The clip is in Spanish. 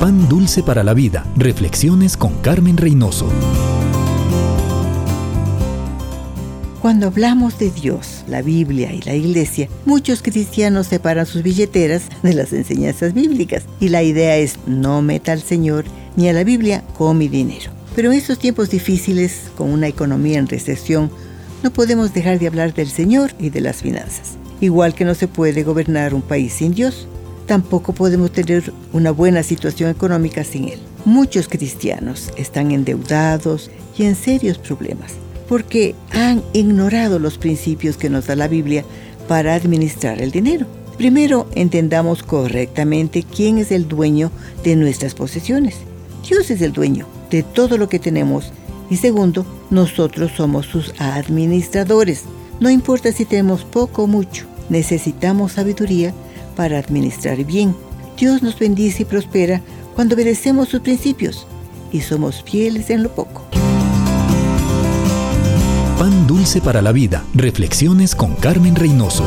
Pan dulce para la vida. Reflexiones con Carmen Reynoso. Cuando hablamos de Dios, la Biblia y la Iglesia, muchos cristianos separan sus billeteras de las enseñanzas bíblicas y la idea es no meta al Señor ni a la Biblia con mi dinero. Pero en estos tiempos difíciles, con una economía en recesión, no podemos dejar de hablar del Señor y de las finanzas. Igual que no se puede gobernar un país sin Dios, tampoco podemos tener una buena situación económica sin Él. Muchos cristianos están endeudados y en serios problemas porque han ignorado los principios que nos da la Biblia para administrar el dinero. Primero, entendamos correctamente quién es el dueño de nuestras posesiones. Dios es el dueño de todo lo que tenemos. Y segundo, nosotros somos sus administradores. No importa si tenemos poco o mucho, necesitamos sabiduría para administrar bien. Dios nos bendice y prospera cuando obedecemos sus principios y somos fieles en lo poco. Pan dulce para la vida. Reflexiones con Carmen Reynoso.